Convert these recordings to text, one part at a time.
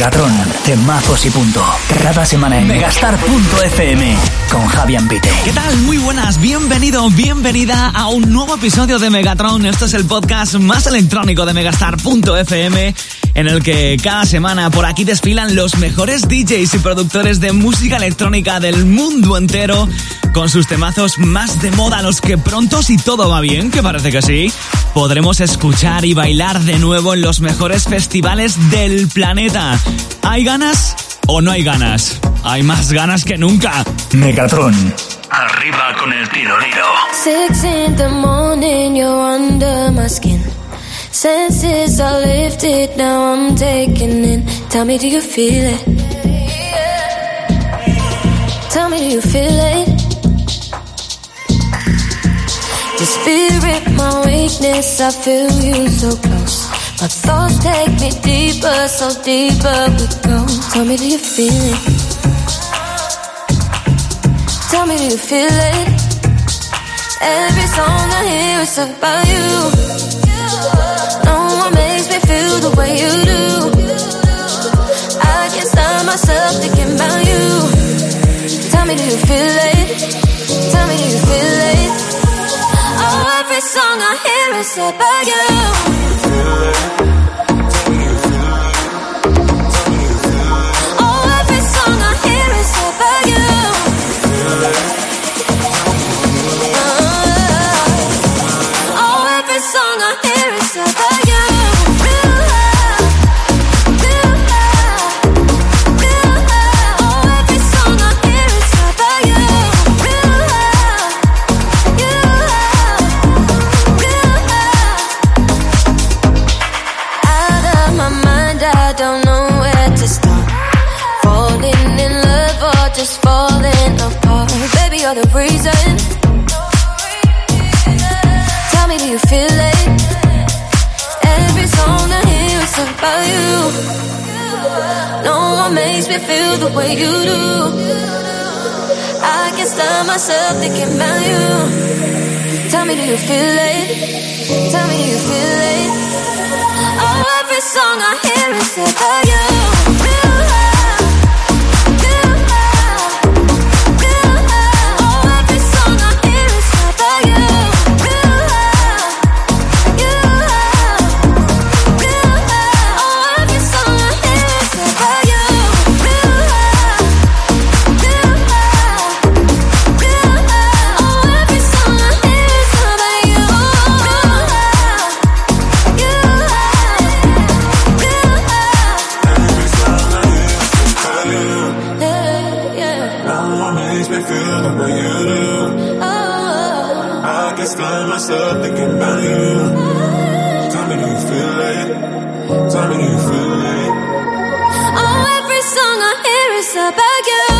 Megatron, temazos y punto. Cada semana en megastar.fm con Javier Pite. ¿Qué tal? Muy buenas, bienvenido, bienvenida a un nuevo episodio de Megatron. Esto es el podcast más electrónico de megastar.fm en el que cada semana por aquí desfilan los mejores DJs y productores de música electrónica del mundo entero con sus temazos más de moda, los que pronto, si todo va bien, que parece que sí, podremos escuchar y bailar de nuevo en los mejores festivales del planeta. ¿Hay ganas o no hay ganas? Hay más ganas que nunca. Megatron. Arriba con el tiro Six in the morning, you're under my skin. Senses are lifted, now I'm taking in. Tell me, do you feel it? Tell me, do you feel it? Your spirit, my weakness, I feel you so close. My thoughts take me deeper, so deeper we go. Tell me, do you feel it? Tell me, do you feel it? Every song I hear is about you No one makes me feel the way you do. I can't stop myself thinking about you. Tell me, do you feel it? Tell me, do you feel it? Song I hear is about you. the way you do. I can't stop myself thinking about you. Tell me, do you feel it? Tell me, do you feel it? Oh, every song I hear is about you. The way you do. I can't stop myself thinking about you. Tell me, do you feel it? Tell me, do you feel it? Oh, every song I hear is about you.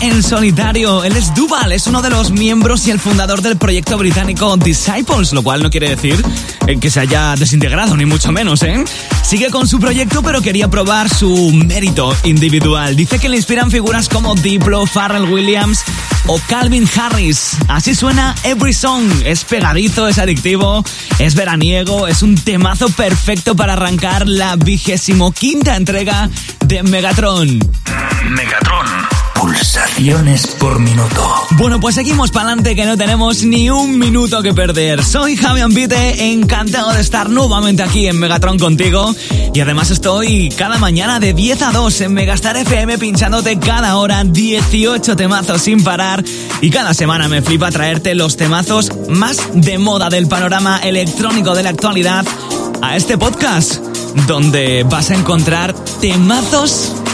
En solitario. Él es Duval, es uno de los miembros y el fundador del proyecto británico Disciples, lo cual no quiere decir eh, que se haya desintegrado, ni mucho menos, ¿eh? Sigue con su proyecto, pero quería probar su mérito individual. Dice que le inspiran figuras como Diplo, Pharrell Williams o Calvin Harris. Así suena Every Song. Es pegadizo, es adictivo, es veraniego, es un temazo perfecto para arrancar la vigésimo quinta entrega de. Megatron pulsaciones por minuto. Bueno, pues seguimos para adelante que no tenemos ni un minuto que perder. Soy Javi Ambite, encantado de estar nuevamente aquí en Megatron contigo. Y además estoy cada mañana de 10 a 2 en Megastar FM pinchándote cada hora 18 temazos sin parar. Y cada semana me flipa traerte los temazos más de moda del panorama electrónico de la actualidad a este podcast, donde vas a encontrar temazos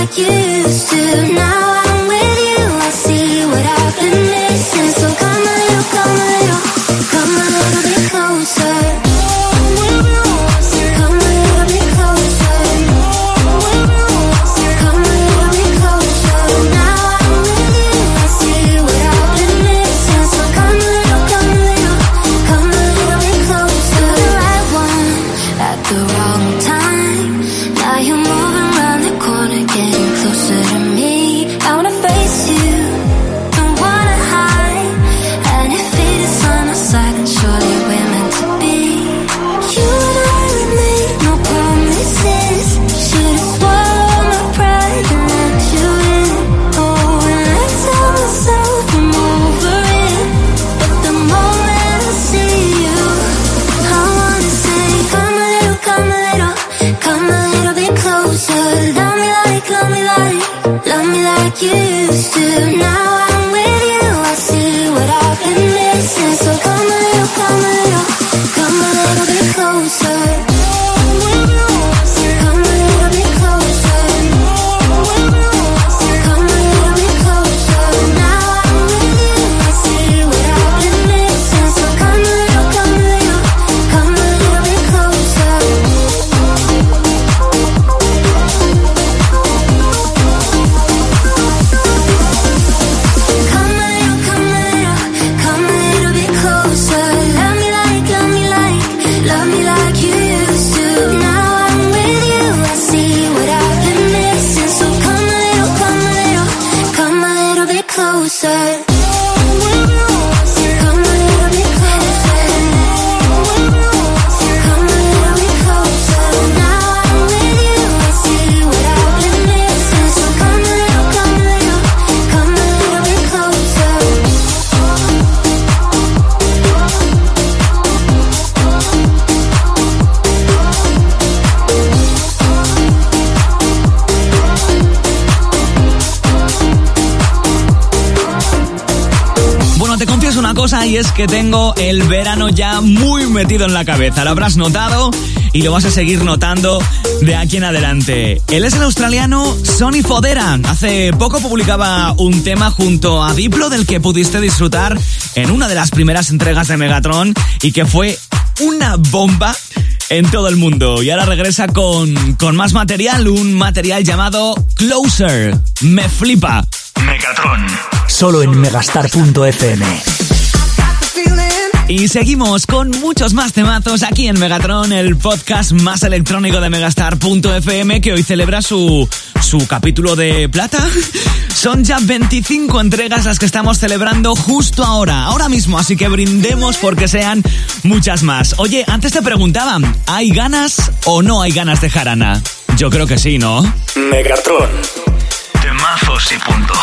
like you used to. Now y es que tengo el verano ya muy metido en la cabeza. Lo habrás notado y lo vas a seguir notando de aquí en adelante. Él es el australiano Sonny Fodera. Hace poco publicaba un tema junto a Diplo del que pudiste disfrutar en una de las primeras entregas de Megatron y que fue una bomba en todo el mundo. Y ahora regresa con, con más material, un material llamado Closer. Me flipa. Megatron. Solo en megastar.fm. Y seguimos con muchos más temazos aquí en Megatron, el podcast más electrónico de Megastar.fm que hoy celebra su, su capítulo de plata. Son ya 25 entregas las que estamos celebrando justo ahora, ahora mismo, así que brindemos porque sean muchas más. Oye, antes te preguntaban, ¿hay ganas o no hay ganas de jarana? Yo creo que sí, ¿no? Megatron. Temazos y punto.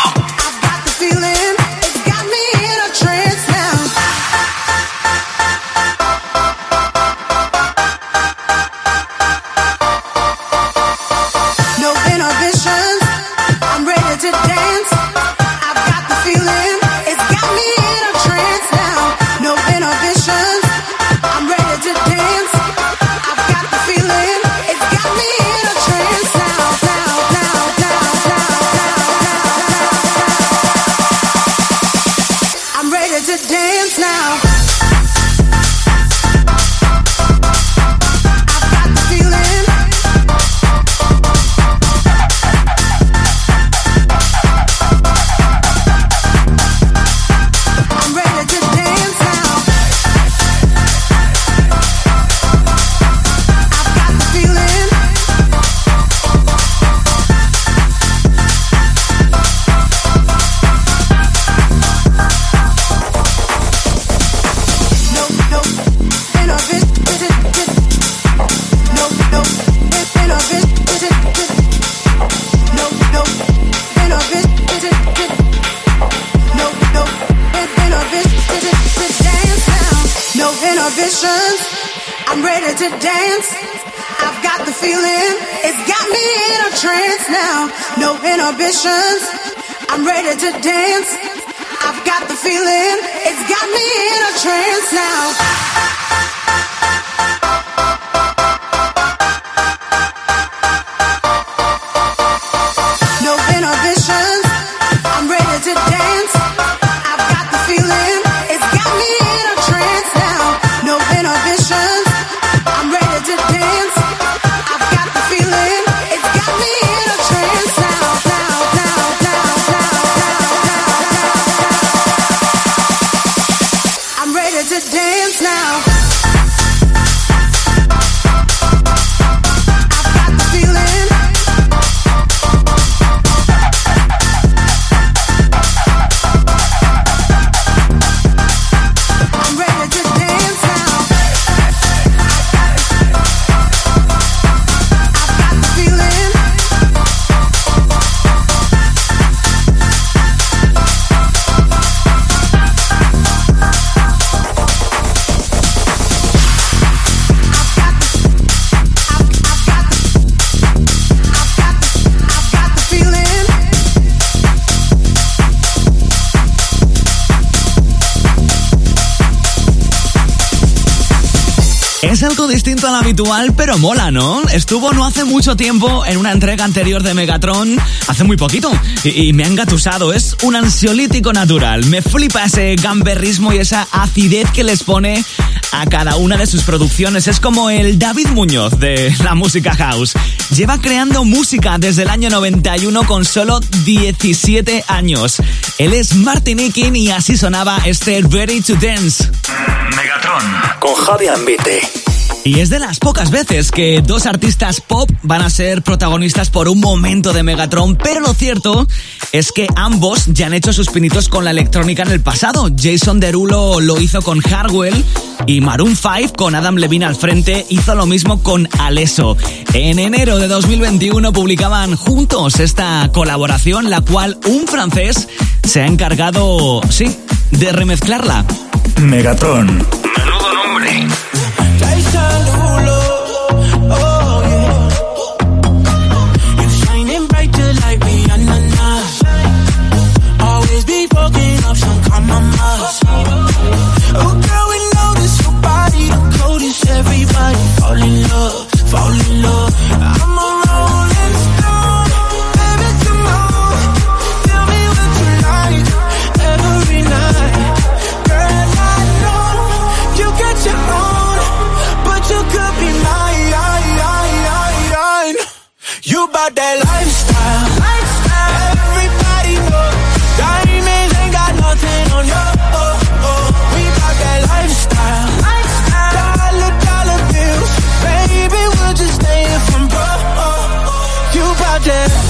No inhibitions. I'm ready to dance. Distinto al habitual, pero mola, ¿no? Estuvo no hace mucho tiempo en una entrega anterior de Megatron, hace muy poquito, y, y me ha engatusado. Es un ansiolítico natural. Me flipa ese gamberrismo y esa acidez que les pone a cada una de sus producciones. Es como el David Muñoz de la música house. Lleva creando música desde el año 91 con solo 17 años. Él es Martinikin y así sonaba este Ready to Dance. Megatron con Javi Ambite. Y es de las pocas veces que dos artistas pop van a ser protagonistas por un momento de Megatron, pero lo cierto es que ambos ya han hecho sus pinitos con la electrónica en el pasado. Jason Derulo lo hizo con Harwell y Maroon 5 con Adam Levine al frente hizo lo mismo con Alesso. En enero de 2021 publicaban juntos esta colaboración, la cual un francés se ha encargado, sí, de remezclarla. Megatron. Menudo nombre. You bout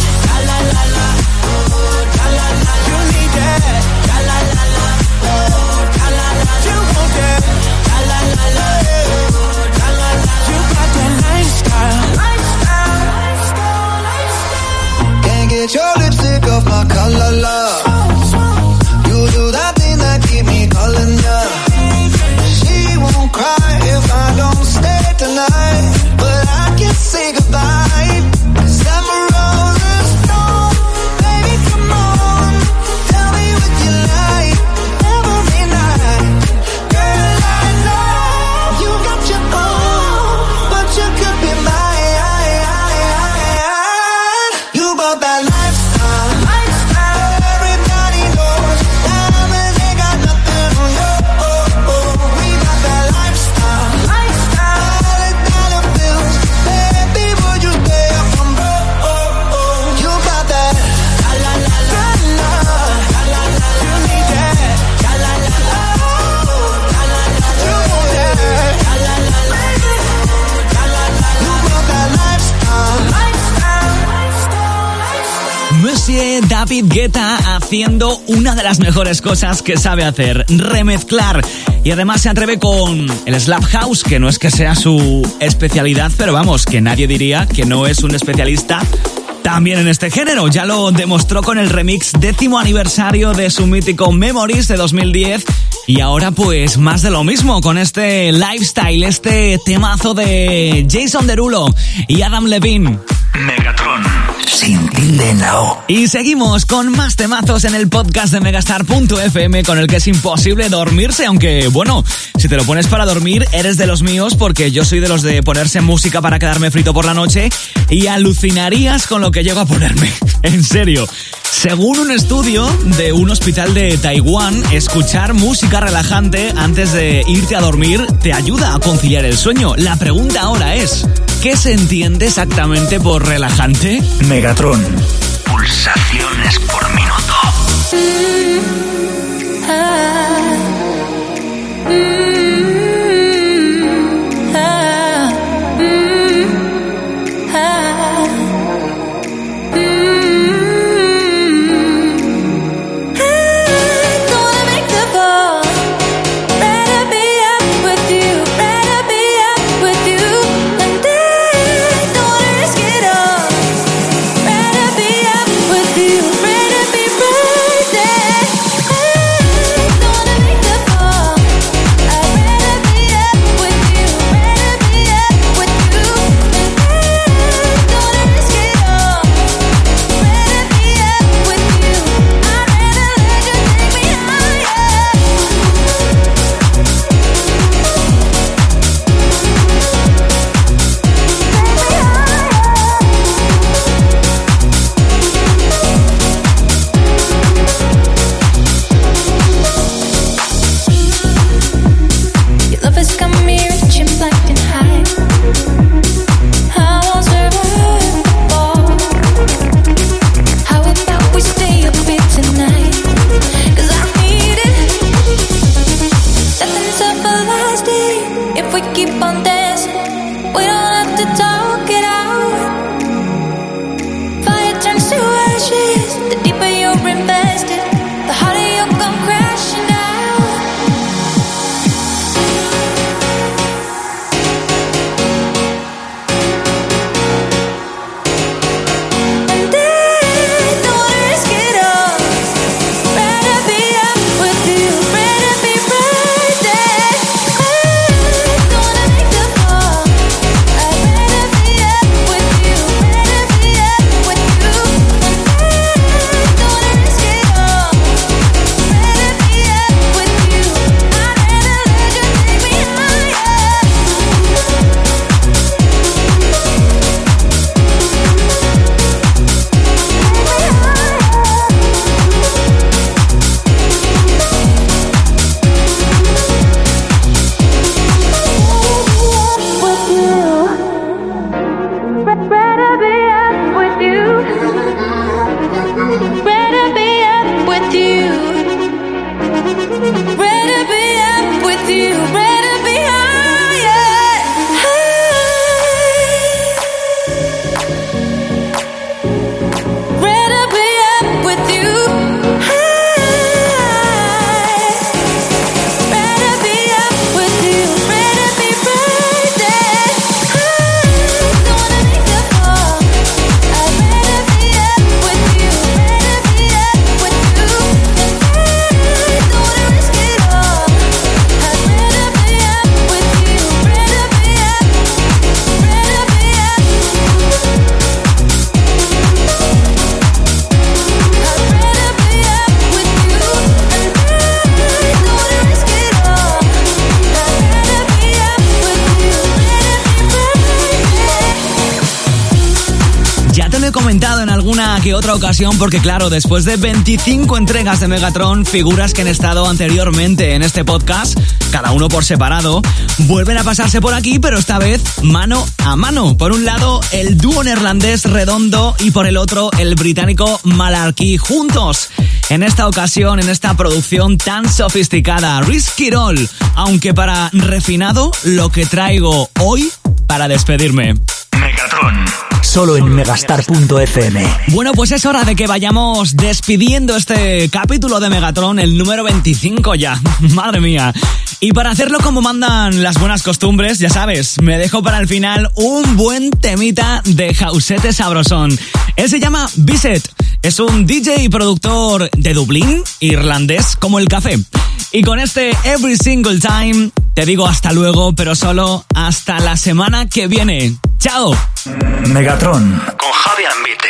David Guetta haciendo una de las mejores cosas que sabe hacer, remezclar. Y además se atreve con el Slap House, que no es que sea su especialidad, pero vamos, que nadie diría que no es un especialista también en este género. Ya lo demostró con el remix décimo aniversario de su mítico Memories de 2010 Y ahora pues más de lo mismo con este lifestyle, este temazo de Jason Derulo y Adam Levine. Megatron, sin tilde. Y seguimos con más temazos en el podcast de Megastar.fm con el que es imposible dormirse, aunque bueno, si te lo pones para dormir eres de los míos porque yo soy de los de ponerse música para quedarme frito por la noche y alucinarías con lo que llego a ponerme. En serio. Según un estudio de un hospital de Taiwán, escuchar música relajante antes de irte a dormir te ayuda a conciliar el sueño. La pregunta ahora es, ¿qué se entiende exactamente por relajante? Megatron, pulsaciones por minuto. Otra ocasión porque claro, después de 25 entregas de Megatron, figuras que han estado anteriormente en este podcast, cada uno por separado, vuelven a pasarse por aquí, pero esta vez mano a mano. Por un lado, el dúo neerlandés Redondo y por el otro, el británico Malarkey juntos. En esta ocasión, en esta producción tan sofisticada, Risky Roll, aunque para refinado, lo que traigo hoy para despedirme. Megatron, solo en megastar.fm. Bueno, pues es hora de que vayamos despidiendo este capítulo de Megatron, el número 25 ya. Madre mía. Y para hacerlo como mandan las buenas costumbres, ya sabes, me dejo para el final un buen temita de Jausete Sabrosón. Él se llama Biset. Es un DJ y productor de Dublín, irlandés como el café. Y con este Every Single Time te digo hasta luego, pero solo hasta la semana que viene. ¡Chao! Megatron con Javi Ambite.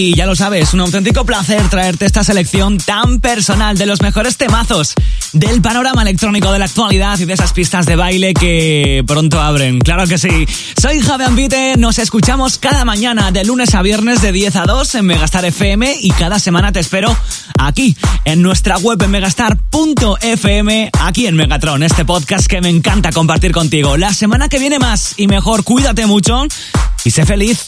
Y ya lo sabes, un auténtico placer traerte esta selección tan personal de los mejores temazos del panorama electrónico de la actualidad y de esas pistas de baile que pronto abren. Claro que sí. Soy Javi Ambite, nos escuchamos cada mañana de lunes a viernes de 10 a 2 en Megastar FM y cada semana te espero aquí en nuestra web en megastar.fm, aquí en Megatron, este podcast que me encanta compartir contigo. La semana que viene más y mejor, cuídate mucho y sé feliz.